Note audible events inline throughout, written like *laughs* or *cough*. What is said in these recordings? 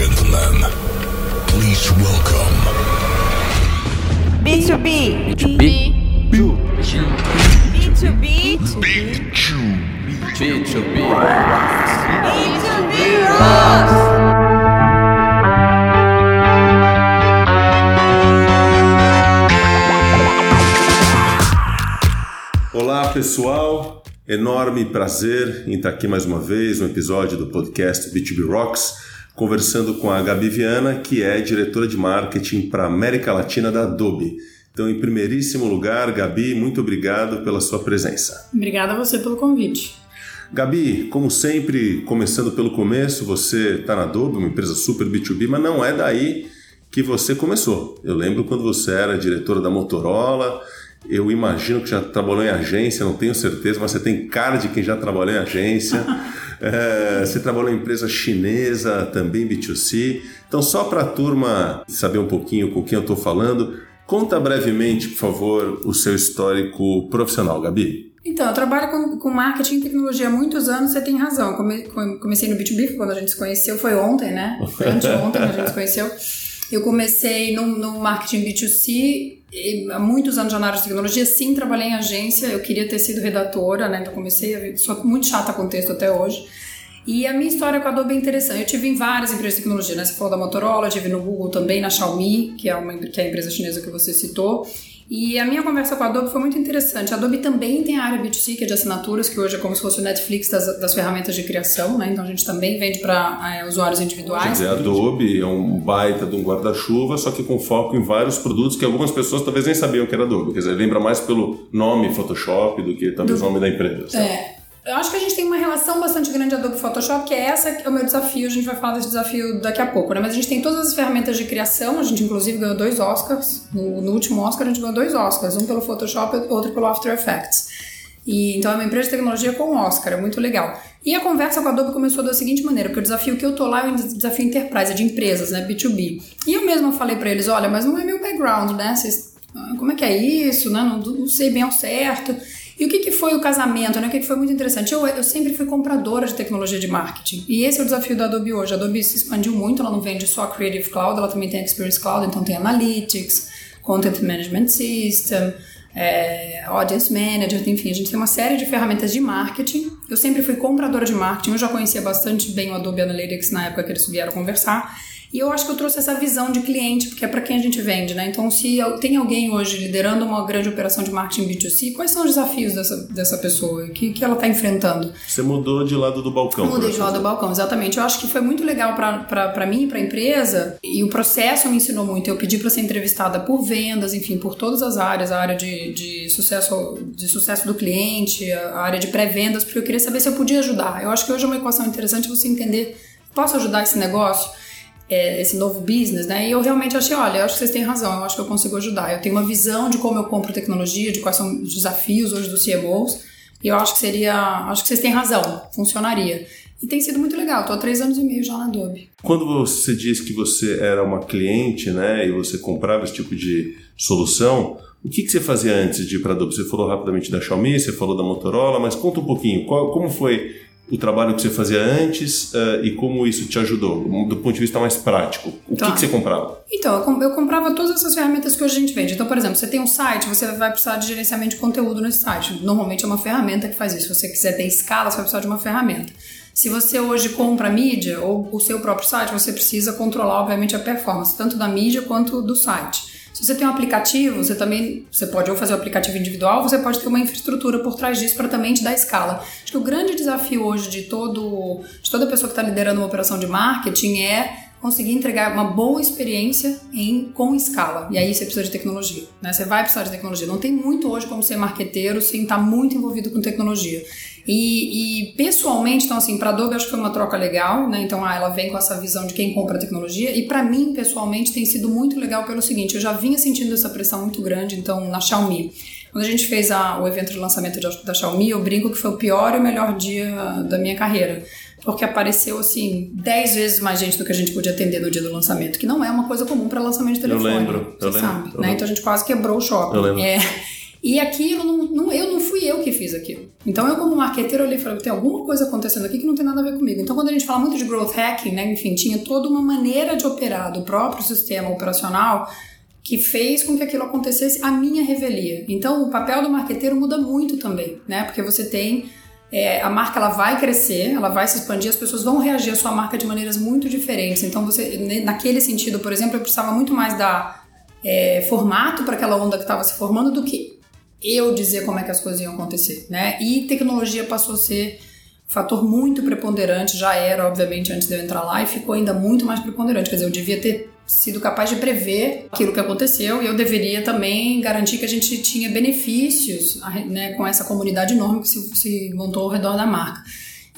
gentlemen, please welcome B2B. B2B. B2B. Big Chew. B2B. B2B Rocks. Olá pessoal, enorme prazer em estar aqui mais uma vez no episódio do podcast B2B Rocks, conversando com a Gabi Viana, que é diretora de marketing para a América Latina da Adobe. Então, em primeiríssimo lugar, Gabi, muito obrigado pela sua presença. Obrigada a você pelo convite. Gabi, como sempre, começando pelo começo, você está na Adobe, uma empresa super B2B, mas não é daí que você começou. Eu lembro quando você era diretora da Motorola, eu imagino que já trabalhou em agência, não tenho certeza, mas você tem cara de quem já trabalhou em agência. *laughs* É, você trabalhou em empresa chinesa, também B2C. Então, só para a turma saber um pouquinho com quem eu estou falando, conta brevemente, por favor, o seu histórico profissional, Gabi. Então, eu trabalho com, com marketing e tecnologia há muitos anos, você tem razão. Come- come- comecei no B2B, quando a gente se conheceu, foi ontem, né? Foi anteontem que a gente se conheceu. Eu comecei no, no marketing B2C, e há muitos anos já na área de tecnologia, sim, trabalhei em agência, eu queria ter sido redatora, né? Então comecei, sou muito chata com texto até hoje. E a minha história com a Adobe é interessante. Eu tive em várias empresas de tecnologia, né? Você falou da Motorola, tive no Google também, na Xiaomi, que é, uma, que é a empresa chinesa que você citou. E a minha conversa com a Adobe foi muito interessante. A Adobe também tem a área B2C, que é de assinaturas, que hoje é como se fosse o Netflix das, das ferramentas de criação, né? Então a gente também vende para usuários Quer individuais. dizer, a Adobe é um baita de um guarda-chuva, só que com foco em vários produtos que algumas pessoas talvez nem sabiam que era Adobe. Quer dizer, lembra mais pelo nome Photoshop do que talvez o nome da empresa. sabe? É. Eu acho que a gente tem uma relação bastante grande Adobe Photoshop, que é essa é o meu desafio. A gente vai falar desse desafio daqui a pouco, né? Mas a gente tem todas as ferramentas de criação. A gente, inclusive, ganhou dois Oscars. No, no último Oscar, a gente ganhou dois Oscars. Um pelo Photoshop outro pelo After Effects. E, então, é uma empresa de tecnologia com Oscar. É muito legal. E a conversa com a Adobe começou da seguinte maneira, porque o desafio que eu tô lá é um desafio enterprise, é de empresas, né? B2B. E eu mesma falei pra eles, olha, mas não é meu background, né? Vocês, ah, como é que é isso, né? Não, não sei bem ao certo. E o que, que foi o casamento, né? O que, que foi muito interessante? Eu, eu sempre fui compradora de tecnologia de marketing. E esse é o desafio da Adobe hoje. A Adobe se expandiu muito, ela não vende só Creative Cloud, ela também tem Experience Cloud, então tem Analytics, Content Management System, é, Audience Manager, enfim, a gente tem uma série de ferramentas de marketing. Eu sempre fui compradora de marketing, eu já conhecia bastante bem o Adobe Analytics na época que eles vieram conversar. E eu acho que eu trouxe essa visão de cliente, porque é para quem a gente vende, né? Então, se eu- tem alguém hoje liderando uma grande operação de marketing B2C, quais são os desafios dessa, dessa pessoa? O que, que ela está enfrentando? Você mudou de lado do balcão. Mudei de lado do balcão, exatamente. Eu acho que foi muito legal para mim, para a empresa, e o processo me ensinou muito. Eu pedi para ser entrevistada por vendas, enfim, por todas as áreas, a área de, de, sucesso, de sucesso do cliente, a área de pré-vendas, porque eu queria saber se eu podia ajudar. Eu acho que hoje é uma equação interessante você entender, posso ajudar esse negócio? É, esse novo business, né? E eu realmente achei, olha, eu acho que vocês têm razão, eu acho que eu consigo ajudar. Eu tenho uma visão de como eu compro tecnologia, de quais são os desafios hoje dos CMOs, e eu acho que seria, acho que vocês têm razão, funcionaria. E tem sido muito legal, tô há três anos e meio já na Adobe. Quando você disse que você era uma cliente, né, e você comprava esse tipo de solução, o que, que você fazia antes de ir para a Adobe? Você falou rapidamente da Xiaomi, você falou da Motorola, mas conta um pouquinho, qual- como foi o trabalho que você fazia antes eh, e como isso te ajudou, do ponto de vista mais prático? O Tá. que, que você comprava? Então, eu comprava todas essas ferramentas que hoje a gente vende. Então, por exemplo, você tem um site, você vai precisar de gerenciamento de conteúdo nesse site. Normalmente é uma ferramenta que faz isso. Se você quiser ter escala, você vai precisar de uma ferramenta. Se você hoje compra mídia ou o seu próprio site, você precisa controlar, obviamente, a performance, tanto da mídia quanto do site. Se você tem um aplicativo, você também você pode ou fazer o aplicativo individual, você pode ter uma infraestrutura por trás disso para também te dar escala. Acho que o grande desafio hoje de todo de toda pessoa que está liderando uma operação de marketing é conseguir entregar uma boa experiência em com escala. E aí você precisa de tecnologia, né? Você vai precisar de tecnologia. Não tem muito hoje como ser marqueteiro sem estar muito envolvido com tecnologia. E, e pessoalmente, então assim, para Adobe acho que foi uma troca legal, né? Então ah, ela vem com essa visão de quem compra tecnologia. E para mim, pessoalmente, tem sido muito legal pelo seguinte: eu já vinha sentindo essa pressão muito grande, então na Xiaomi. Quando a gente fez a, o evento de lançamento de- da Xiaomi, eu brinco que foi o pior e o melhor dia da minha carreira. Porque apareceu, assim, 10 vezes mais gente do que a gente podia atender no dia do lançamento, que não é uma coisa comum para lançamento de Eu telefone. lembro, você eu lembro, sabe, eu né? lembro. Então a gente quase quebrou o shopping. Eu lembro. É. E aquilo, não, não, eu não fui eu que fiz aquilo. Então eu como marqueteiro olhei e falei, tem alguma coisa acontecendo aqui que não tem nada a ver comigo. Então quando a gente fala muito de growth hacking, né, enfim, tinha toda uma maneira de operar do próprio sistema operacional que fez com que aquilo acontecesse a minha revelia. Então o papel do marqueteiro muda muito também, né? Porque você tem é, a marca ela vai crescer, ela vai se expandir, as pessoas vão reagir à sua marca de maneiras muito diferentes. Então você, naquele sentido, por exemplo, eu precisava muito mais dar é, formato para aquela onda que estava se formando do que eu dizer como é que as coisas iam acontecer, né? E tecnologia passou a ser fator muito preponderante, já era, obviamente, antes de eu entrar lá, e ficou ainda muito mais preponderante. Quer dizer, eu devia ter sido capaz de prever aquilo que aconteceu e eu deveria também garantir que a gente tinha benefícios né, com essa comunidade enorme que se, se montou ao redor da marca.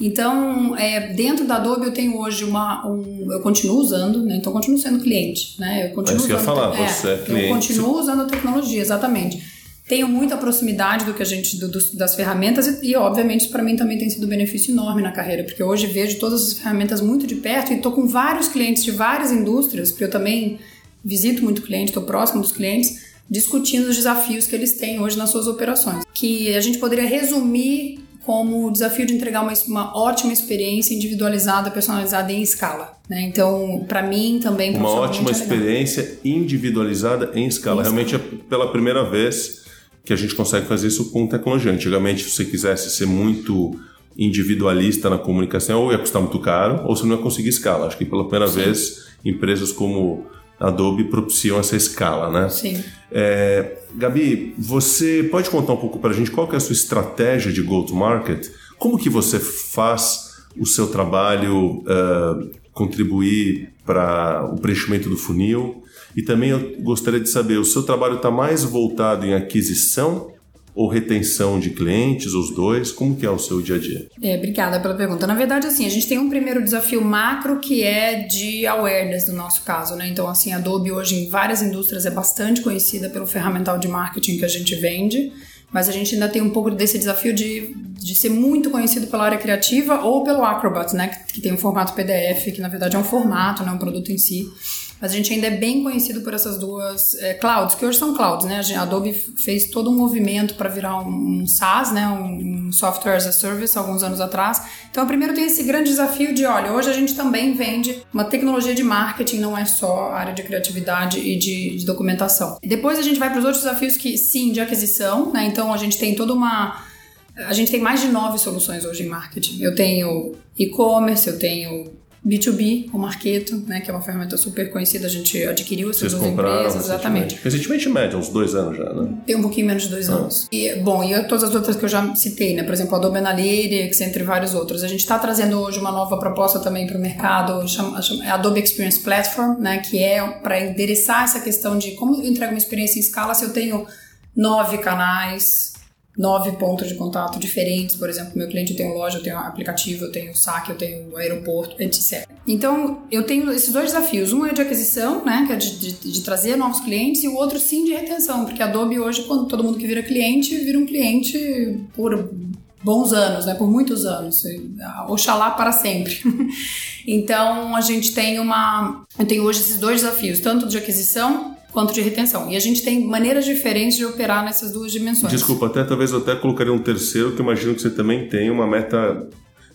Então, é, dentro da Adobe eu tenho hoje uma. Um, eu continuo usando, né? Então eu continuo sendo cliente. Né? Eu continuo é isso que eu ia falar, é, você é cliente. Eu continuo usando a tecnologia, exatamente tenho muita proximidade do que a gente do, do, das ferramentas e, e obviamente isso para mim também tem sido um benefício enorme na carreira porque hoje vejo todas as ferramentas muito de perto e estou com vários clientes de várias indústrias porque eu também visito muito cliente estou próximo dos clientes discutindo os desafios que eles têm hoje nas suas operações que a gente poderia resumir como o desafio de entregar uma, uma ótima experiência individualizada, personalizada em escala. Né? Então, para mim também uma ótima é experiência individualizada em escala. Em Realmente escala. é pela primeira vez que a gente consegue fazer isso com tecnologia. Antigamente, se você quisesse ser muito individualista na comunicação, ou ia custar muito caro, ou você não ia conseguir escala. Acho que pela primeira Sim. vez, empresas como Adobe propiciam essa escala, né? Sim. É, Gabi, você pode contar um pouco para a gente qual é a sua estratégia de go-to-market? Como que você faz o seu trabalho uh, contribuir para o preenchimento do funil? E também eu gostaria de saber, o seu trabalho está mais voltado em aquisição ou retenção de clientes, os dois? Como que é o seu dia a dia? É, obrigada pela pergunta. Na verdade, assim, a gente tem um primeiro desafio macro que é de awareness no nosso caso, né? Então, assim, a Adobe hoje em várias indústrias é bastante conhecida pelo ferramental de marketing que a gente vende, mas a gente ainda tem um pouco desse desafio de, de ser muito conhecido pela área criativa ou pelo Acrobat, né? Que, que tem um formato PDF, que na verdade é um formato, não é um produto em si mas a gente ainda é bem conhecido por essas duas é, clouds, que hoje são clouds, né? A Adobe fez todo um movimento para virar um, SaaS, né? Um, um, Software as a Service, alguns anos atrás. Então, primeiro tem esse grande desafio de, olha, hoje a gente também vende uma tecnologia de marketing, não é só área de criatividade e de, de documentação. Depois a gente vai para os outros desafios que, sim, de aquisição, né? Então, a gente tem toda uma... A gente tem mais de nove soluções hoje em marketing. Eu tenho e-commerce, eu tenho B2B, o Marketo, né, que é uma ferramenta super conhecida, a gente adquiriu essas duas empresas, exatamente. Recentemente, média, uns dois anos já, né? Tem um pouquinho menos de dois ah. anos. E, bom, e todas as outras que eu já citei, né, por exemplo, a Adobe Analytics, entre vários outros. A gente está trazendo hoje uma nova proposta também para o mercado, chama, chama, é Adobe Experience Platform, né, que é para endereçar essa questão de como eu entrego uma experiência em escala se eu tenho nove canais, nove pontos de contato diferentes. Por exemplo, meu cliente tem loja, eu tenho aplicativo, eu tenho saque, eu tenho aeroporto, etc. Então, eu tenho esses dois desafios. Um é de aquisição, né, que é de, de, de, trazer novos clientes, e o outro sim de retenção, porque a Adobe hoje, quando todo mundo que vira cliente, vira um cliente por bons anos, né, por muitos anos, oxalá para sempre. *laughs* então, a gente tem uma, eu tenho hoje esses dois desafios, tanto de aquisição quanto de retenção. E a gente tem maneiras diferentes de operar nessas duas dimensões. Desculpa, até talvez eu até colocaria um terceiro, que eu imagino que você também tem uma meta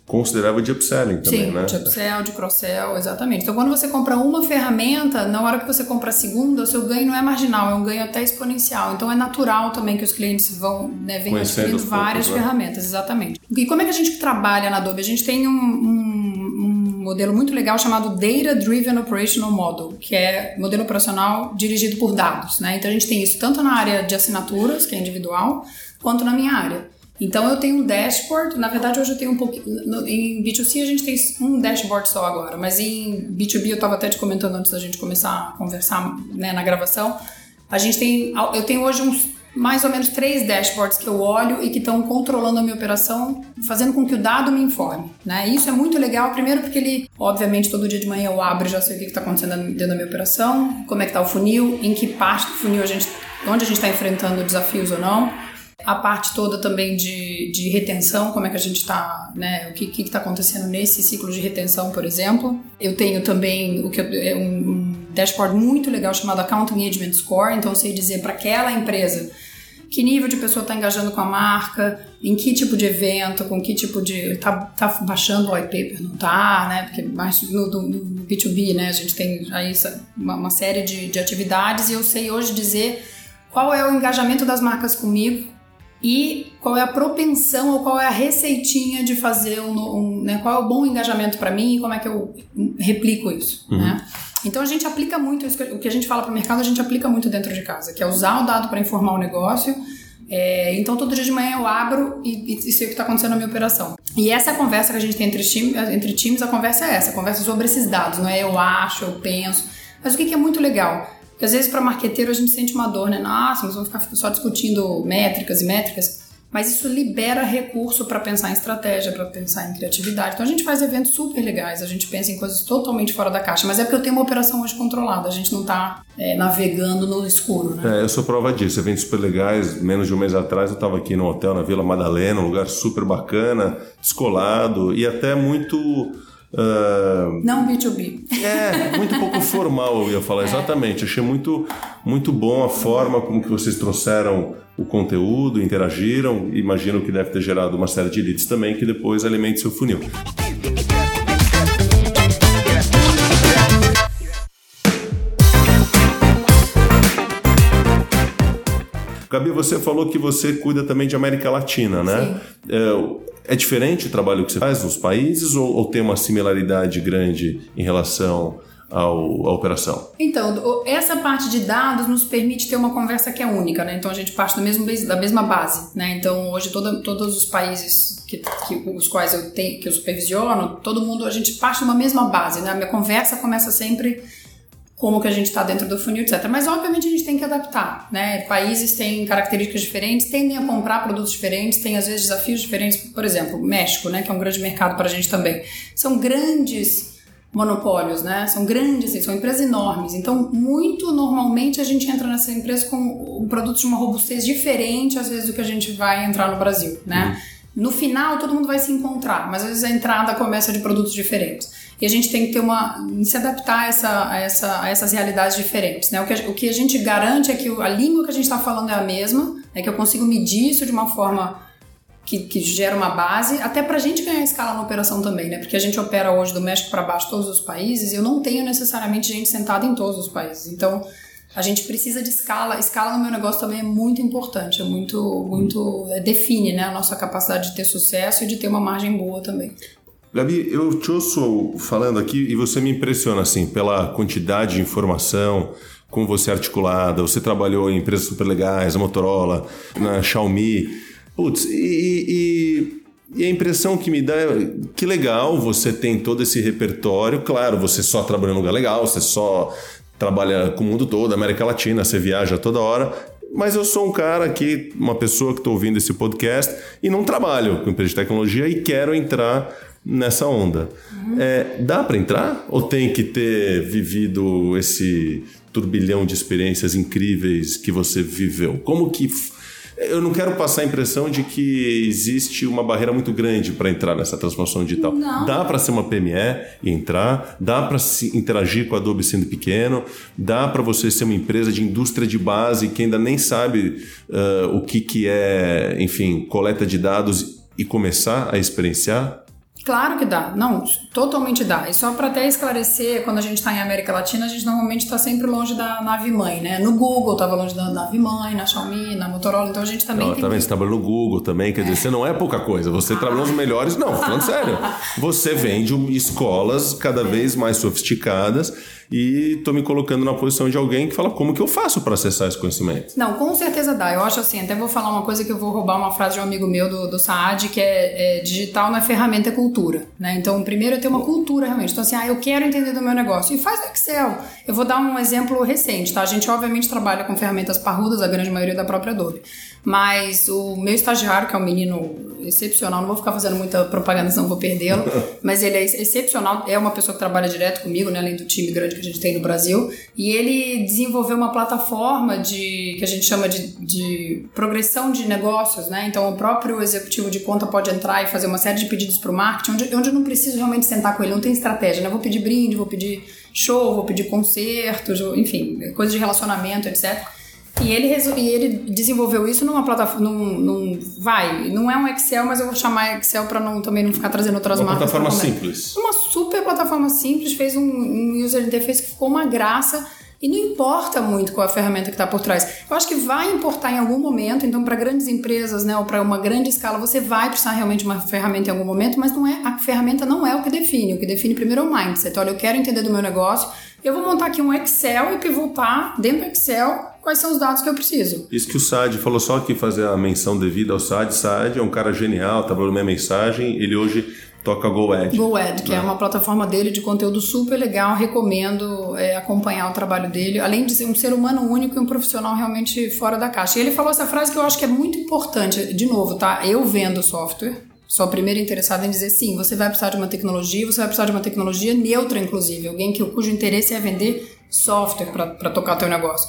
considerável de upselling também, Sim, né? de upsell, de cross-sell, exatamente. Então, quando você compra uma ferramenta, na hora que você compra a segunda, o seu ganho não é marginal, é um ganho até exponencial. Então, é natural também que os clientes vão, né, venham adquirindo várias né? ferramentas, exatamente. E como é que a gente trabalha na Adobe? A gente tem um, um, um modelo muito legal chamado Data Driven Operational Model, que é modelo operacional dirigido por dados. Né? Então a gente tem isso tanto na área de assinaturas, que é individual, quanto na minha área. Então eu tenho um dashboard, na verdade hoje eu tenho um pouquinho. Em B2C a gente tem um dashboard só agora, mas em B2B eu estava até te comentando antes da gente começar a conversar né, na gravação. A gente tem. Eu tenho hoje uns mais ou menos três dashboards que eu olho e que estão controlando a minha operação, fazendo com que o dado me informe. Né? Isso é muito legal, primeiro porque ele, obviamente, todo dia de manhã eu abro e já sei o que está acontecendo dentro da minha operação, como é que está o funil, em que parte do funil a gente, onde a gente está enfrentando desafios ou não. A parte toda também de, de retenção, como é que a gente está, né? O que está acontecendo nesse ciclo de retenção, por exemplo. Eu tenho também o que é um, dashboard muito legal chamado Account Engagement Score, então eu sei dizer para aquela empresa que nível de pessoa está engajando com a marca, em que tipo de evento, com que tipo de. tá, tá baixando o white paper, não tá, né? Porque mais no, no B2B, né, a gente tem aí uma, uma série de, de atividades e eu sei hoje dizer qual é o engajamento das marcas comigo e qual é a propensão ou qual é a receitinha de fazer um, um né, qual é o bom engajamento para mim e como é que eu replico isso, uhum. né? Então a gente aplica muito isso, o que a gente fala para o mercado, a gente aplica muito dentro de casa, que é usar o dado para informar o negócio. É, então todo dia de manhã eu abro e, e, sei o que está acontecendo na minha operação. E essa é a conversa que a gente tem entre, time, entre times, a conversa é essa, a conversa sobre esses dados, não é eu acho, eu penso. Mas o que, que é muito legal? Porque às vezes para marqueteiro a gente sente uma dor, né? Nossa, mas vamos ficar só discutindo métricas e métricas. Mas isso libera recurso para pensar em estratégia, para pensar em criatividade. Então a gente faz eventos super legais, a gente pensa em coisas totalmente fora da caixa. Mas é porque eu tenho uma operação hoje controlada, a gente não está é, navegando no escuro. Né? É, eu sou prova disso. Eventos super legais. Menos de um mês atrás eu estava aqui no hotel na Vila Madalena, um lugar super bacana, descolado e até muito Uh, não B2B. É, muito pouco formal, eu ia falar, é. exatamente. Achei muito, muito bom a forma como que vocês trouxeram o conteúdo, interagiram. Imagino que deve ter gerado uma série de leads também, que depois alimente seu funil. Gabi, você falou que você cuida também de América Latina, né? Sim. É, é diferente o trabalho que você faz nos países ou, ou tem uma similaridade grande em relação ao, à operação? Então, essa parte de dados nos permite ter uma conversa que é única, né? Então a gente parte do mesmo, da mesma base, né? Então hoje toda, todos os países que, que, os quais eu tenho, que eu supervisiono, todo mundo, a gente parte de uma mesma base, né? A minha conversa começa sempre como que a gente está dentro do funil, etc. Mas obviamente a gente tem que adaptar, né? Países têm características diferentes, tendem a comprar produtos diferentes, têm às vezes desafios diferentes. Por exemplo, México, né? Que é um grande mercado para a gente também. São grandes monopólios, né? São grandes, assim, são empresas enormes. Então, muito normalmente a gente entra nessa empresa com um produto de uma robustez diferente, às vezes, do que a gente vai entrar no Brasil, né? Uhum. No final, todo mundo vai se encontrar, mas às vezes a entrada começa de produtos diferentes. E a gente tem que ter uma. se adaptar a, essa, a, essa, a essas realidades diferentes. Né? O, que a, o que a gente garante é que a língua que a gente está falando é a mesma, é que eu consigo medir isso de uma forma que, que, gera uma base, até para a gente ganhar escala na operação também, né? Porque a gente opera hoje do México para baixo todos os países e eu não tenho necessariamente gente sentada em todos os países. Então a gente precisa de escala. Escala no meu negócio também é muito importante, é muito, muito é, define né, a nossa capacidade de ter sucesso e de ter uma margem boa também. Gabi, eu te ouço falando aqui e você me impressiona assim pela quantidade de informação, como você é articulada, você trabalhou em empresas super legais, a Motorola, na Xiaomi. Putz, e, e, e, a impressão que me dá é que legal, você tem todo esse repertório. Claro, você só trabalha num lugar legal, você só trabalha com o mundo todo, América Latina, você viaja toda hora. Mas eu sou um cara aqui, uma pessoa que estou ouvindo esse podcast e não trabalho com empresa de tecnologia e quero entrar nessa onda. Uhum. É, dá para entrar? Ou tem que ter vivido esse turbilhão de experiências incríveis que você viveu? Como que. Eu não quero passar a impressão de que existe uma barreira muito grande para entrar nessa transformação digital. Não. Dá para ser uma PME e entrar, dá para interagir com a Adobe sendo pequeno, dá para você ser uma empresa de indústria de base que ainda nem sabe uh, o que, que é, enfim, coleta de dados e começar a experienciar? Claro que dá, não, totalmente dá. E só para até esclarecer, quando a gente está em América Latina, a gente normalmente está sempre longe da nave mãe, né? No Google estava longe da nave mãe, na Xiaomi, na Motorola, então a gente também. Não, tem também, que... você trabalha no Google também, quer dizer, você não é pouca coisa, você ah. trabalha nos melhores, não, falando sério. Você vende escolas cada vez mais sofisticadas e tô me colocando na posição de alguém que fala como que eu faço para acessar esse conhecimento. Não, com certeza dá. Eu acho assim, até vou falar uma coisa que eu vou roubar uma frase de um amigo meu do, do Saad, que é, é digital não é ferramenta, é cultura. Né? Então, primeiro eu tenho uma cultura realmente. Então, assim, ah, eu quero entender do meu negócio. E faz no Excel. Eu vou dar um exemplo recente, tá? A gente obviamente trabalha com ferramentas parrudas, a grande maioria da própria Adobe. Mas o meu estagiário, que é um menino excepcional, não vou ficar fazendo muita propaganda, senão vou perdê-lo, *laughs* mas ele é excepcional, é uma pessoa que trabalha direto comigo, né, além do time grande que a gente tem no Brasil, e ele desenvolveu uma plataforma de que a gente chama de, de progressão de negócios, né? Então o próprio executivo de conta pode entrar e fazer uma série de pedidos para o marketing, onde, onde eu não preciso realmente sentar com ele, não tem estratégia, né? Vou pedir brinde, vou pedir show, vou pedir concertos, enfim, coisas de relacionamento, etc E ele, resu- e ele desenvolveu isso numa plataforma. Num, num- vai, não é um Excel, mas eu vou chamar Excel para não, também não ficar trazendo outras Uma marcas. pra plataforma simples. Uma super plataforma simples, fez um, um user interface que ficou uma graça. E não importa muito qual a ferramenta que está por trás. Eu acho que vai importar em algum momento, então para grandes empresas, né, ou para uma grande escala, você vai precisar realmente de uma ferramenta em algum momento, mas não é a ferramenta não é o que define. O que define primeiro é o mindset. Olha, eu quero entender do meu negócio, eu vou montar aqui um Excel e pivotar dentro do Excel quais são os dados que eu preciso. Isso que o Sad falou, só que fazer a menção devida ao Sad. Sad é um cara genial, tá falando minha mensagem. Ele hoje toca GoEd. GoEd, que é uma plataforma dele de conteúdo super legal, recomendo é, acompanhar o trabalho dele, além de ser um ser humano único e um profissional realmente fora da caixa. E ele falou essa frase que eu acho que é muito importante, de novo, tá? Eu vendo software, sou a primeira interessada em dizer sim, você vai precisar de uma tecnologia, você vai precisar de uma tecnologia neutra, inclusive, alguém que, cujo interesse é vender software para tocar teu negócio.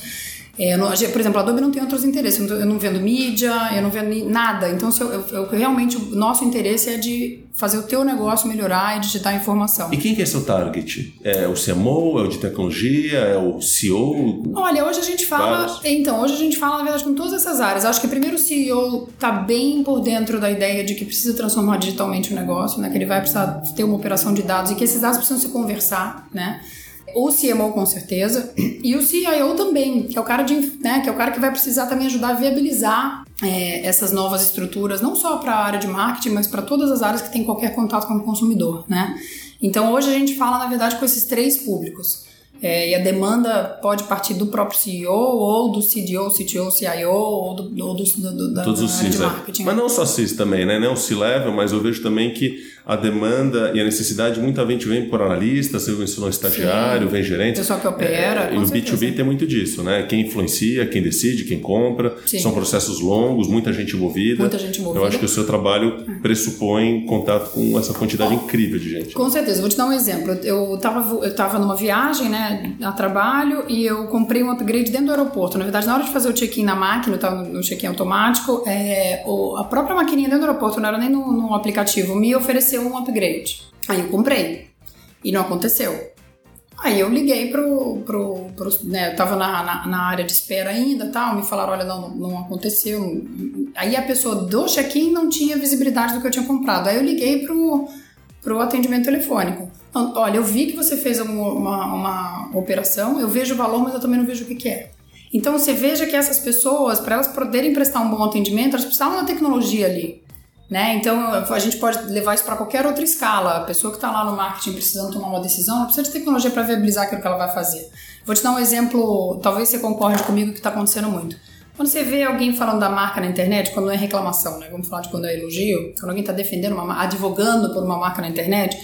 É, não- por exemplo, a Adobe não tem outros interesses. Eu não, vendo mídia, eu não vendo nada. Então, se eu, eu- eu- realmente, o nosso interesse é de fazer o teu negócio melhorar e de te dar informação. E quem que é seu target? É o CMO? É o de tecnologia? É o CEO? Olha, hoje a gente fala. Vários. Então, hoje a gente fala, na verdade, com todas essas áreas. Acho que primeiro o CEO tá bem por dentro da ideia de que precisa transformar digitalmente o negócio, né? Que ele vai precisar ter uma operação de dados e que esses dados precisam se conversar, né? O CMO com certeza e o CIO também, que é o cara de, né, que é o cara que vai precisar também ajudar a viabilizar é, essas novas estruturas, não só para a área de marketing, mas para todas as áreas que tem qualquer contato com o consumidor, né? Então hoje a gente fala na verdade com esses três públicos. É, e a demanda pode partir do próprio CEO, ou do CDO, CTO, CIO, ou do, ou do, do, da, Todos os área de CIS, é. marketing. Mas não só CIS também, né? Não C-Level, mas eu vejo também que a demanda e a necessidade, muita gente vem por analista, você mencionou estagiário, vem gerente. Pessoal que opera, É, e o certeza. B2B tem muito disso, né? Quem influencia, quem decide, quem compra. Sim. São processos longos, muita gente envolvida. Muita gente envolvida. Eu acho que o seu trabalho pressupõe contato com essa quantidade incrível de gente. Com certeza, vou te dar um exemplo. Eu estava eu tava numa viagem, né, a trabalho, e eu comprei um upgrade dentro do aeroporto. Na verdade, na hora de fazer o check-in na máquina, estava no check-in automático, é, o- a própria maquininha dentro do aeroporto, não era nem no, no aplicativo, me ofereceu um upgrade. Aí eu comprei. E não aconteceu. Aí eu liguei pro. pro, pro né, eu tava na, na, na área de espera ainda tal, me falaram: olha, não, não aconteceu. Aí a pessoa do check-in não tinha visibilidade do que eu tinha comprado. Aí eu liguei pro, pro atendimento telefônico. Então, Olha, eu vi que você fez uma, uma, uma operação, eu vejo o valor, mas eu também não vejo o que, que é. Então você veja que essas pessoas, para elas poderem prestar um bom atendimento, elas precisavam da tecnologia ali. Né? Então a gente pode levar isso para qualquer outra escala. A pessoa que está lá no marketing precisando tomar uma decisão, ela precisa de tecnologia para viabilizar aquilo que ela vai fazer. Vou te dar um exemplo, talvez você concorde comigo que está acontecendo muito. Quando você vê alguém falando da marca na internet, quando não é reclamação, né? Vamos falar de quando é elogio, quando alguém está defendendo, uma, ma- advogando por uma marca na internet,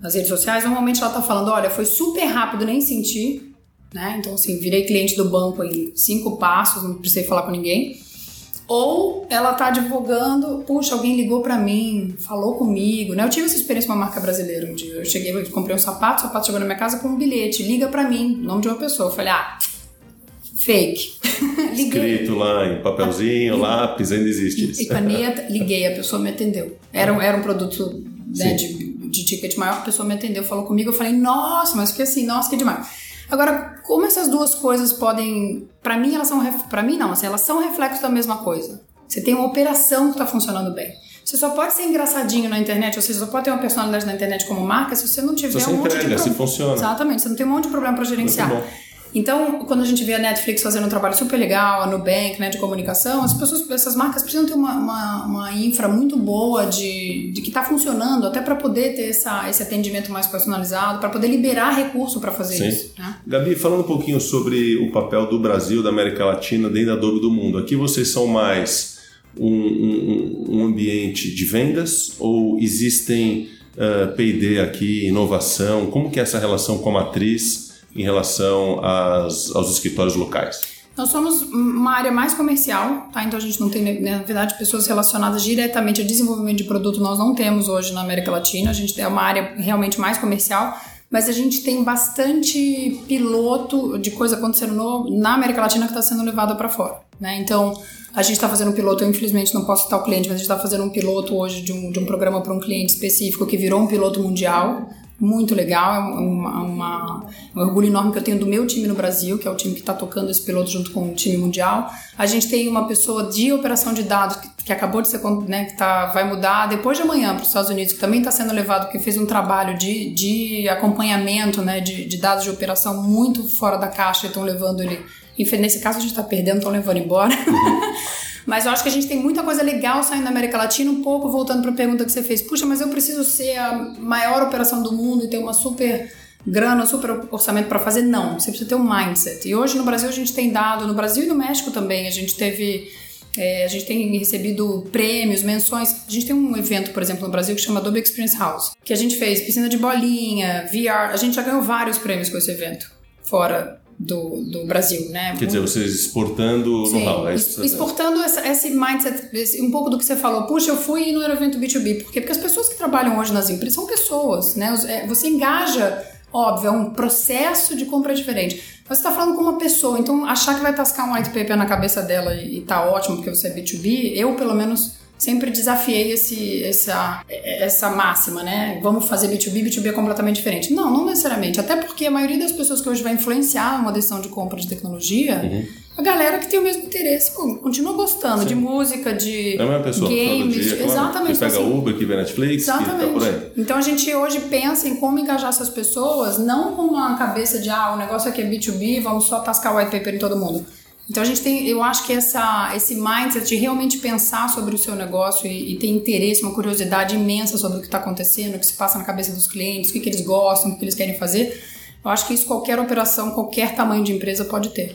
nas redes sociais, normalmente ela está falando, olha, foi super rápido, nem senti, né? Então, assim, virei cliente do banco em cinco passos, não precisei falar com ninguém. Ou ela tá advogando, puxa, alguém ligou pra mim, falou comigo, né? Eu tive essa experiência com uma marca brasileira um dia. Eu cheguei, eu comprei um sapato, o sapato chegou na minha casa com um bilhete, liga pra mim, nome de uma pessoa. Eu falei, ah, fake. *laughs* Liguei. Escrito lá em papelzinho, lápis, ainda existe isso. E caneta, liguei, a pessoa me atendeu. Era, um- era um produto né, de, de ticket maior, a pessoa me atendeu, falou comigo, eu falei, nossa, mas fiquei assim, nossa, que demais. Agora, como essas duas coisas podem. Pra mim, elas são. Pra mim, não, assim, elas são reflexos da mesma coisa. Você tem uma operação que tá funcionando bem. Você só pode ser engraçadinho na internet, ou seja, só pode ter uma personalidade na internet como marca se você não tiver Se você um monte entrega, de se pro- funciona. Exatamente, você não tem um monte de problema para gerenciar. Então, quando a gente vê a Netflix fazendo um trabalho super legal, a Nubank, né, de comunicação, as pessoas, essas marcas precisam ter uma, uma, uma infra muito boa de, de que está funcionando, até para poder ter essa, esse atendimento mais personalizado, para poder liberar recurso para fazer Sim. isso. Né? Gabi, falando um pouquinho sobre o papel do Brasil, da América Latina dentro da Adobe do mundo. Aqui vocês são mais um, um- um ambiente de vendas ou existem uh, P&D aqui, inovação? Como que é essa relação com a matriz em relação às- aos escritórios locais? Nós somos uma área mais comercial, tá? Então a gente não tem, na verdade, pessoas relacionadas diretamente ao desenvolvimento de produto, nós não temos hoje na América Latina. A gente é uma área realmente mais comercial, mas a gente tem bastante piloto de coisa acontecendo no- na América Latina que está sendo levada para fora, né? Então a gente está fazendo um piloto, eu infelizmente não posso citar o cliente, mas a gente está fazendo um piloto hoje de um, de um programa para um cliente específico que virou um piloto mundial. Muito legal, é uma, uma, um orgulho enorme que eu tenho do meu time no Brasil, que é o time que está tocando esse piloto junto com o time mundial. A gente tem uma pessoa de operação de dados que, que acabou de ser, né, que tá, vai mudar depois de amanhã para os Estados Unidos, que também está sendo levado, porque fez um trabalho de, de acompanhamento né, de, de dados de operação muito fora da caixa e estão levando ele. Nesse caso a gente está perdendo, estão levando embora. *laughs* Mas eu acho que a gente tem muita coisa legal saindo da América Latina, um pouco voltando para a pergunta que você fez. Puxa, mas eu preciso ser a maior operação do mundo e ter uma super grana, super orçamento para fazer? Não, você precisa ter um mindset. E hoje no Brasil a gente tem dado, no Brasil e no México também, a gente teve. É, a gente tem recebido prêmios, menções. A gente tem um evento, por exemplo, no Brasil que chama Adobe Experience House, que a gente fez piscina de bolinha, VR. A gente já ganhou vários prêmios com esse evento, fora do, do Brasil, né? Quer dizer, vocês exportando know-how. É exportando essa, esse mindset, esse, um pouco do que você falou. Puxa, eu fui no evento B2B. Por quê? Porque as pessoas que trabalham hoje nas empresas são pessoas, né? É, você engaja, óbvio, é um processo de compra diferente. Você está falando com uma pessoa, então achar que vai tascar um white paper na cabeça dela e, e tá ótimo porque você é B2B, eu pelo menos sempre desafiei esse, essa, essa máxima, né? Vamos fazer B2B, B2B é completamente diferente. Não, não necessariamente. Até porque a maioria das pessoas que hoje vai influenciar uma decisão de compra de tecnologia, uhum. a galera que tem o mesmo interesse, pô, continua gostando Sim. de música, de é a pessoa games. Dia, claro. Exatamente. Que pega assim, Uber, que vê Netflix, exatamente. que tá por aí. Então a gente hoje pensa em como engajar essas pessoas, não com uma cabeça de, ah, o negócio aqui é B2B, vamos só tascar white paper em todo mundo então a gente tem, eu acho que essa, esse mindset de realmente pensar sobre o seu negócio e, e ter interesse, uma curiosidade imensa sobre o que está acontecendo, o que se passa na cabeça dos clientes, o que, que eles gostam, o que eles querem fazer, eu acho que isso qualquer operação, qualquer tamanho de empresa pode ter.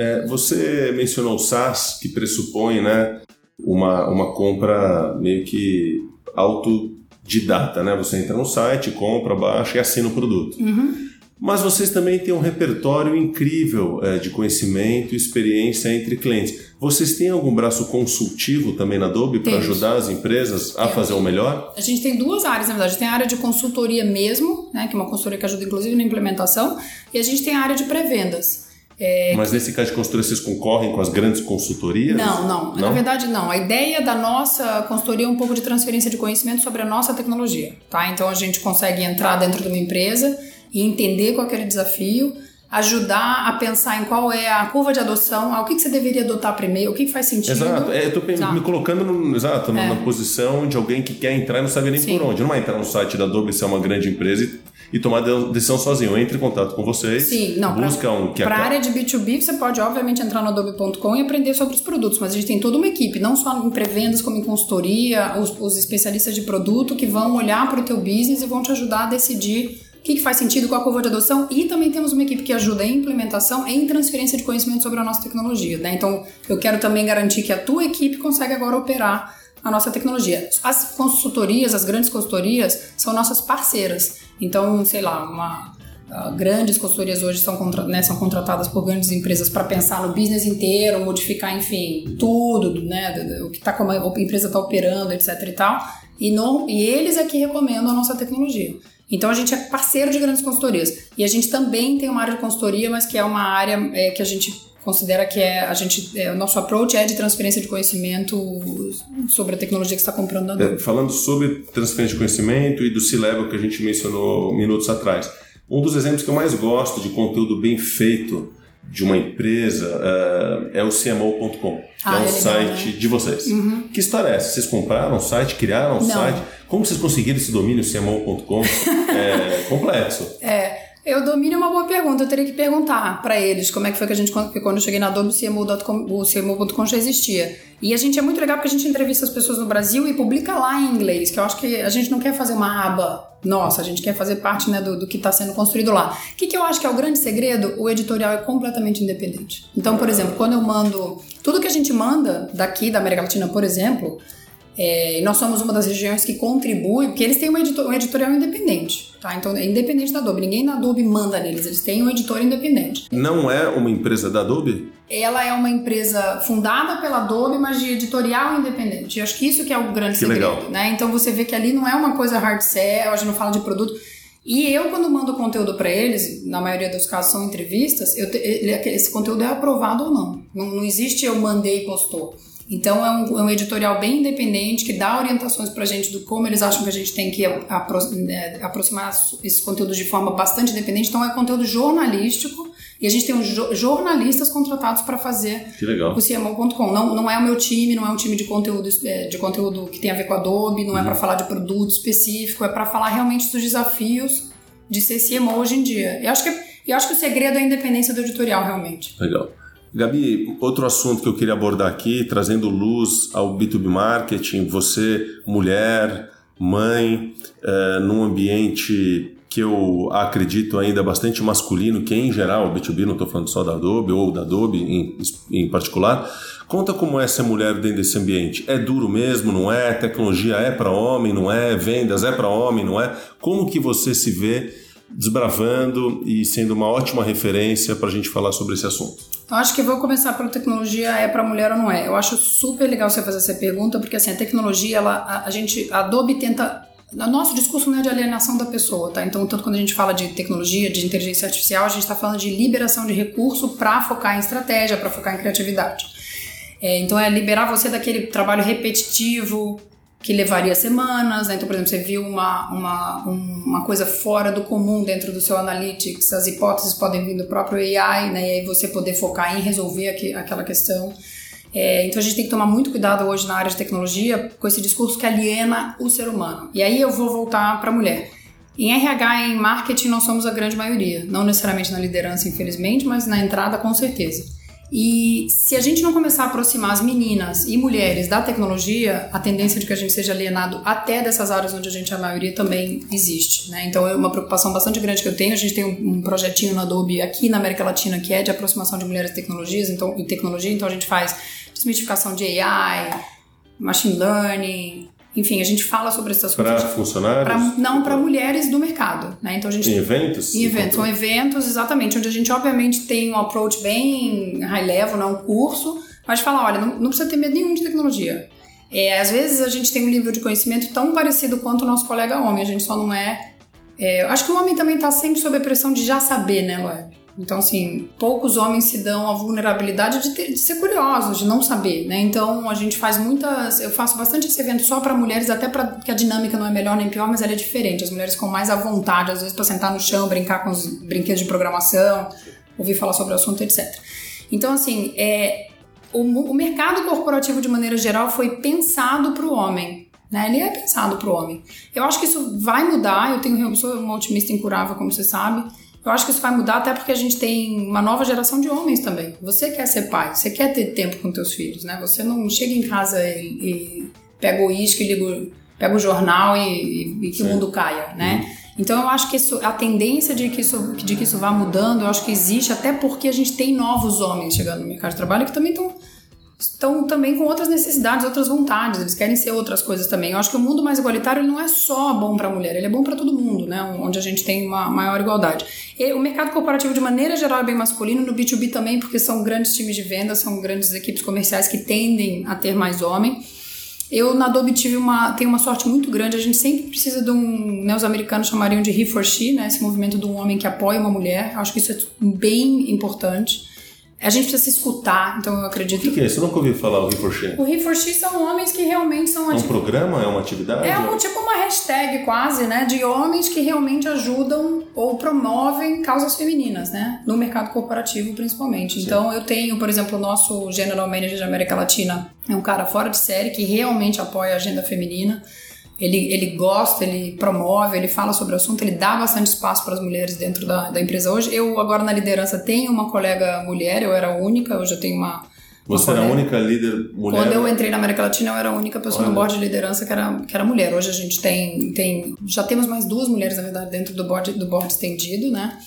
É, você mencionou o SaaS, que pressupõe né, uma, uma compra meio que autodidata, né? Você entra no site, compra, baixa e assina o produto. Uhum. Mas vocês também têm um repertório incrível é, de conhecimento e experiência entre clientes. Vocês têm algum braço consultivo também na Adobe para ajudar as empresas a Temos. fazer o melhor? A gente tem duas áreas, na verdade. Tem a área de consultoria mesmo, né, que é uma consultoria que ajuda inclusive na implementação, e a gente tem a área de pré-vendas. É, Mas nesse caso de consultoria, vocês concorrem com as grandes consultorias? Não, não, não, Na verdade, não. A ideia da nossa consultoria é um pouco de transferência de conhecimento sobre a nossa tecnologia. Tá? Então a gente consegue entrar dentro de uma empresa e entender qual é aquele desafio, ajudar a pensar em qual é a curva de adoção, o que, que você deveria adotar primeiro, o que, que faz sentido. Exato, é, eu estou me colocando no, exato, é. na posição de alguém que quer entrar e não sabe nem Sim. por onde. Não vai entrar no site da Adobe se é uma grande empresa e e tomar decisão sozinho. Entre em contato com vocês. Sim, não. Busca um que Para a área de B2B, você pode, obviamente, entrar no Adobe.com e aprender sobre os produtos, mas a gente tem toda uma equipe, não só em pré-vendas, como em consultoria, os, os especialistas de produto que vão olhar para o teu business e vão te ajudar a decidir o que, que, faz sentido com a curva de adoção e também temos uma equipe que ajuda em implementação e em transferência de conhecimento sobre a nossa tecnologia. Né? Então, eu quero também garantir que a tua equipe consegue agora operar a nossa tecnologia. As consultorias, as grandes consultorias, são nossas parceiras. Então, sei lá, uma, uh, grandes consultorias hoje são, contra, né, são contratadas por grandes empresas para pensar no business inteiro, modificar, enfim, tudo, né, o que tá, como a empresa está operando, etc e tal. E, e eles é que recomendam a nossa tecnologia. Então a gente é parceiro de grandes consultorias. E a gente também tem uma área de consultoria, mas que é uma área é, que a gente considera que é a gente é, o nosso approach é de transferência de conhecimento sobre a tecnologia que está comprando na é, falando sobre transferência de conhecimento e do C-Level que a gente mencionou minutos atrás um dos exemplos que eu mais gosto de conteúdo bem feito de uma empresa uh, é o CMO.com, que ah, é um é site né? de vocês. Uhum. Que história é essa? Vocês compraram um site, criaram um site? Como vocês conseguiram esse domínio CMO.com? *laughs* é complexo. É. Eu domínio é uma boa pergunta. Eu teria que perguntar para eles como é que foi que a gente. Quando eu cheguei na Adobe, o CMO.com, o CMO.com já existia. E a gente é muito legal porque a gente entrevista as pessoas no Brasil e publica lá em inglês, que eu acho que a gente não quer fazer uma aba nossa, a gente quer fazer parte né, do, do que está sendo construído lá. O que, que eu acho que é o grande segredo? O editorial é completamente independente. Então, por exemplo, quando eu mando. Tudo que a gente manda daqui da América Latina, por exemplo, é, nós somos uma das regiões que contribui, porque eles têm um, editor, um editorial independente, tá? Então é independente da Adobe. Ninguém na Adobe manda neles, eles têm um editor independente. Não é uma empresa da Adobe? Ela é uma empresa fundada pela Adobe, mas de editorial independente. Eu acho que isso que é o grande que segredo, legal. né? Então você vê que ali não é uma coisa hard sell, a gente não fala de produto. E eu, quando mando conteúdo para eles, na maioria dos casos são entrevistas, eu te, esse conteúdo é aprovado ou não. não. Não existe eu mandei e postou. Então é um, é um, editorial bem independente que dá orientações para a gente do como eles acham que a gente tem que apro né, aproximar esses conteúdos de forma bastante independente. Então é conteúdo jornalístico e a gente tem jo jornalistas contratados para fazer o CMO.com. Não, não é o meu time, não é um time de conteúdo, é, de conteúdo que tem a ver com Adobe, não é uhum. é para falar de produto específico, é para falar realmente dos desafios de ser CMO hoje em dia. Eu acho que, eu acho que o segredo é a independência do editorial, realmente. Legal. Gabi, outro assunto que eu queria abordar aqui, trazendo luz ao B2B marketing, você, mulher, mãe, é, num ambiente que eu acredito ainda bastante masculino, que em geral, o B2B, não estou falando só da Adobe ou da Adobe em, em particular, conta como é ser mulher dentro desse ambiente. É duro mesmo, não é? Tecnologia é para homem, não é? Vendas é para homem, não é? Como que você se vê desbravando e sendo uma ótima referência para a gente falar sobre esse assunto? Eu acho que vou começar pela tecnologia é para mulher ou não é. Eu acho super legal você fazer essa pergunta porque assim a tecnologia ela a, a gente a Adobe tenta nosso discurso não é de alienação da pessoa, tá? Então, tanto quando a gente fala de tecnologia, de inteligência artificial, a gente está falando de liberação de recurso para focar em estratégia, para focar em criatividade. É, então, é liberar você daquele trabalho repetitivo que levaria semanas. Né? Então, por exemplo, você viu uma, uma, uma coisa fora do comum dentro do seu Analytics, as hipóteses podem vir do próprio AI, né? e aí você poder focar em resolver aqui, aquela questão. É, então a gente tem que tomar muito cuidado hoje na área de tecnologia com esse discurso que aliena o ser humano. E aí eu vou voltar para a mulher. Em RH e em marketing nós somos a grande maioria, não necessariamente na liderança, infelizmente, mas na entrada com certeza. E se a gente não começar a aproximar as meninas e mulheres da tecnologia, a tendência de que a gente seja alienado até dessas áreas onde a gente a maioria também existe. Né? Então é uma preocupação bastante grande que eu tenho. A gente tem um, projetinho na Adobe aqui na América Latina que é de aproximação de mulheres tecnologias, então, e tecnologia, então a gente faz desmitificação de AI, machine learning, enfim, a gente fala sobre essas coisas. Para funcionários? Pra, não, para mulheres do mercado. Né? Então a gente, em eventos? Em eventos. São eventos, exatamente, onde a gente obviamente tem um approach bem high level, não um curso, mas fala, olha, não, não precisa ter medo nenhum de tecnologia. É, às vezes a gente tem um nível de conhecimento tão parecido quanto o nosso colega homem, a gente só não é. é acho que o homem também está sempre sob a pressão de já saber, né, Loé? Então, assim, poucos homens se dão a vulnerabilidade de, ter, de, ser curiosos, de não saber, né? Então, a gente faz muitas. Eu faço bastante esse evento só para mulheres, até porque a dinâmica não é melhor nem pior, mas ela é diferente. As mulheres ficam mais à vontade, às vezes, para sentar no chão, brincar com os brinquedos de programação, ouvir falar sobre o assunto, etc. Então, assim, é, o, o mercado corporativo, de maneira geral, foi pensado para o homem. Né? Ele é pensado para o homem. Eu acho que isso vai mudar. Eu tenho eu sou uma otimista incurável, como você sabe. Eu acho que isso vai mudar até porque a gente tem uma nova geração de homens também. Você quer ser pai, você quer ter tempo com teus filhos, né? Você não chega em casa e, e pega o uísque, liga, pega o jornal e, e que o mundo caia, né? Uhum. Então eu acho que isso, a tendência de que isso, de que isso vá mudando, eu acho que existe até porque a gente tem novos homens chegando no mercado de trabalho que também estão estão também com outras necessidades, outras vontades, eles querem ser outras coisas também. Eu acho que o mundo mais igualitário não é só bom para a mulher, ele é bom para todo mundo, né? Onde a gente tem uma maior igualdade. E o mercado corporativo, de maneira geral, é bem masculino, no B2B também, porque são grandes times de venda, são grandes equipes comerciais que tendem a ter mais homem. Eu na Adobe tive uma, tenho uma sorte muito grande, a gente sempre precisa de um, né, os americanos chamariam de he for she, né, esse movimento de um homem que apoia uma mulher, acho que isso é bem importante. A gente precisa se escutar, então eu acredito. O que, que é isso? Eu nunca ouvi falar o He4She. O He4She são homens que realmente são. É um programa? É uma atividade? É um, tipo uma hashtag quase, né? De homens que realmente ajudam ou promovem causas femininas, né? No mercado corporativo, principalmente. Sim. Então eu tenho, por exemplo, o nosso General Manager de América Latina é um cara fora de série que realmente apoia a agenda feminina. Ele, ele gosta, ele promove, ele fala sobre o assunto, ele dá bastante espaço para as mulheres dentro da, da empresa hoje. Eu, agora na liderança, tenho uma colega mulher, eu era a única, hoje eu tenho uma. Você era a única líder mulher? Quando eu entrei na América Latina, eu era a única pessoa Olha. no board de liderança que era, que era mulher. Hoje a gente tem, tem. Já temos mais duas mulheres, na verdade, dentro do board, do board estendido, né?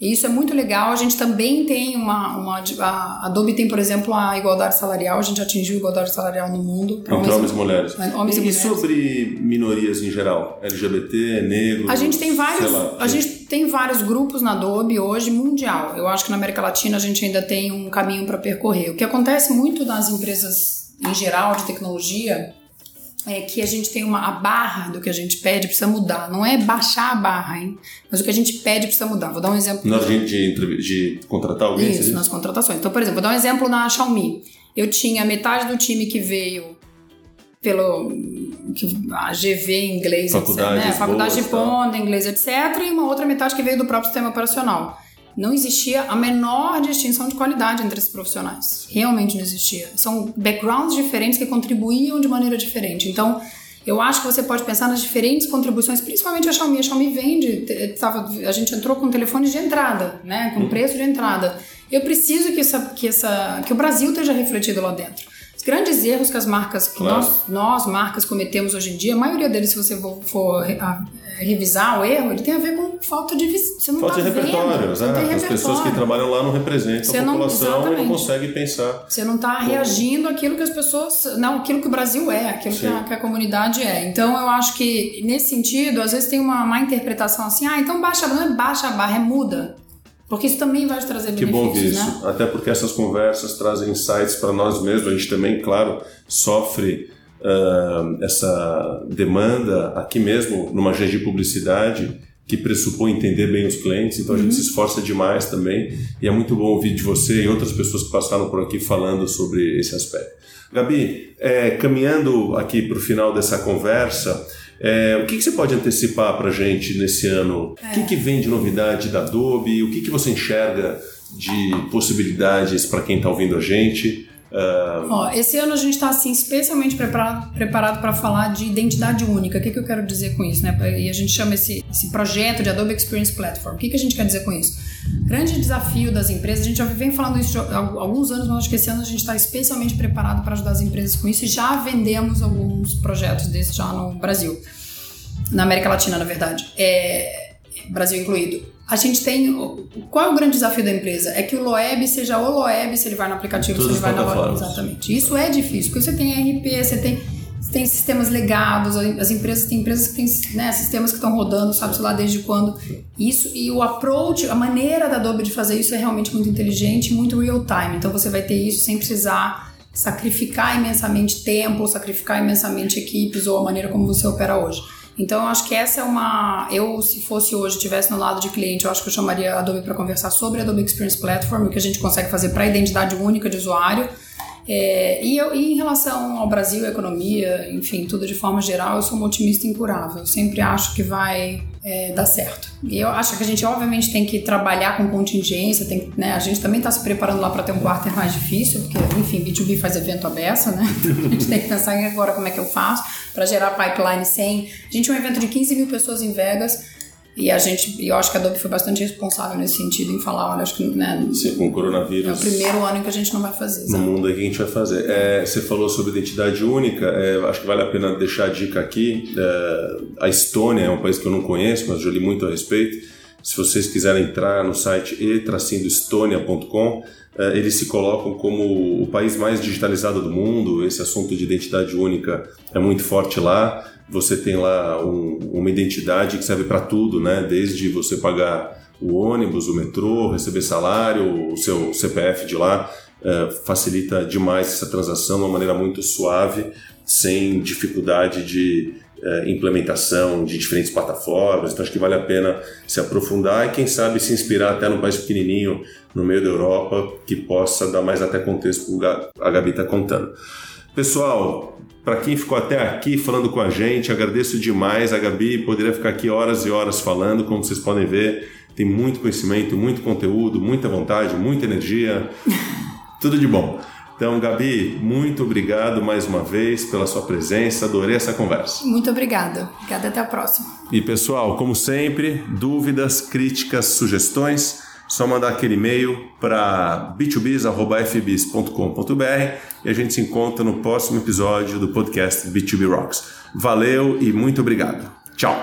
E isso é muito legal. A gente também tem uma, uma. A Adobe tem, por exemplo, a igualdade salarial. A gente atingiu a igualdade salarial no mundo. Entre homens, homens e mulheres. Homens e, e, mulheres. sobre minorias em geral? LGBT, negro? A gente tem vários. Lá, a gente tem vários grupos na Adobe hoje mundial. Eu acho que na América Latina a gente ainda tem um caminho para percorrer. O que acontece muito nas empresas em geral de tecnologia é que a gente tem uma a barra do que a gente pede precisa mudar. Não é baixar a barra, hein? Mas o que a gente pede precisa mudar. Vou dar um exemplo. Na hora de, de, de contratar alguém? Isso, nas contratações. Então, por exemplo, vou dar um exemplo na Xiaomi. Eu tinha metade do time que veio pelo a GV em inglês, Faculdade, etc, né? Faculdade de boas, tal. Ponta, inglês, etc. E uma outra metade que veio do próprio sistema operacional. Não existia a menor distinção de qualidade entre esses profissionais. Realmente não existia. São backgrounds diferentes que contribuíam de maneira diferente. Então, eu acho que você pode pensar nas diferentes contribuições, principalmente a Xiaomi. A Xiaomi vende, tava, a gente entrou com telefones de entrada, né? Com preço de entrada. Eu preciso que, essa, que, essa, que o Brasil esteja refletido lá dentro. Grandes erros que as marcas, que Claro. nós, nós, marcas, cometemos hoje em dia, a maioria deles, se você for, a- revisar o erro, ele tem a ver com falta de Você não Falta tá de repertório, vendo, não tem As pessoas que repertório. trabalham lá não representam Você a não- população e não conseguem pensar. Você não está reagindo àquilo que as pessoas. Não, aquilo que o Brasil é, aquilo que a, que a comunidade é. Então eu acho que, nesse sentido, às vezes tem uma má interpretação assim, ah, então baixa, não é baixa a barra, é muda. Porque isso também vai te trazer Que bom benefícios, isso. né? Até porque essas conversas trazem insights para nós mesmos. A gente também, claro, sofre ah, essa demanda aqui mesmo numa agência de publicidade que pressupõe entender bem os clientes, então a Uhum. gente se esforça demais também e é muito bom ouvir de você e outras pessoas que passaram por aqui falando sobre esse aspecto. Gabi, é, caminhando aqui para o final dessa conversa, é, o que, que você pode antecipar para a gente nesse ano? O que, que vem de novidade da Adobe? O que, que você enxerga de possibilidades para quem está ouvindo a gente? Ah, Ó, esse ano a gente está assim especialmente preparado para falar de identidade única. O que, que eu quero dizer com isso, né? E a gente chama esse, esse projeto de Adobe Experience Platform. O que, que a gente quer dizer com isso? Grande desafio das empresas. A gente já vem falando isso há alguns anos, mas acho que esse ano a gente está especialmente preparado para ajudar as empresas com isso. E já vendemos alguns projetos desses já no Brasil, na América Latina, na verdade. É, Brasil incluído. A gente tem. Qual é o grande desafio da empresa? É que o Loeb seja o Loeb se ele vai no aplicativo, Todas se ele vai na loja. Exatamente. Isso é difícil, porque você tem RP, você tem, você tem sistemas legados, as empresas têm empresas que têm né, sistemas que estão rodando, sabe-se lá desde quando. Isso e o approach, a maneira da Adobe de fazer isso é realmente muito inteligente, muito real time. Então você vai ter isso sem precisar sacrificar imensamente tempo, sacrificar imensamente equipes ou a maneira como você opera hoje. Então, eu acho que essa é uma. Eu, se fosse hoje, estivesse no lado de cliente, eu acho que eu chamaria a Adobe para conversar sobre a Adobe Experience Platform, o que a gente consegue fazer para a identidade única de usuário. É, e, eu, e em relação ao Brasil, economia, enfim, tudo de forma geral, eu sou uma otimista incurável. Eu sempre acho que vai é, dar certo. E eu acho que a gente, obviamente, tem que trabalhar com contingência, tem, né, a gente também está se preparando lá para ter um quarter mais difícil, porque, enfim, B2B faz evento à beça, né? A gente tem que pensar agora como é que eu faço para gerar pipeline sem. A gente tinha um evento de 15 mil pessoas em Vegas. E a gente, eu acho que a Adobe foi bastante responsável nesse sentido em falar, olha, acho que né, sim, com o é o coronavírus. primeiro ano que a gente não vai fazer. no sabe? mundo aí que a gente vai fazer. É, você falou sobre identidade única, é, acho que vale a pena deixar a dica aqui. É, a Estônia é um país que eu não conheço, mas já li muito a respeito. Se vocês quiserem entrar no site e-estonia.com, é, eles se colocam como o país mais digitalizado do mundo. Esse assunto de identidade única é muito forte lá. Você tem lá um- uma identidade que serve para tudo, né? Desde você pagar o ônibus, o metrô, receber salário, o seu CPF de lá, eh, facilita demais essa transação de uma maneira muito suave, sem dificuldade de eh, implementação de diferentes plataformas. Então acho que vale a pena se aprofundar e quem sabe se inspirar até num país pequenininho no meio da Europa que possa dar mais até contexto para a Gabi está contando. Pessoal, para quem ficou até aqui falando com a gente, agradeço demais. A Gabi poderia ficar aqui horas e horas falando, como vocês podem ver. Tem muito conhecimento, muito conteúdo, muita vontade, muita energia. *laughs* Tudo de bom. Então, Gabi, muito obrigado mais uma vez pela sua presença. Adorei essa conversa. Muito obrigada. Obrigada, até a próxima. E pessoal, como sempre, dúvidas, críticas, sugestões, só mandar aquele e-mail para b2bis@fbis.com.br e a gente se encontra no próximo episódio do podcast B2B Rocks. Valeu e muito obrigado. Tchau.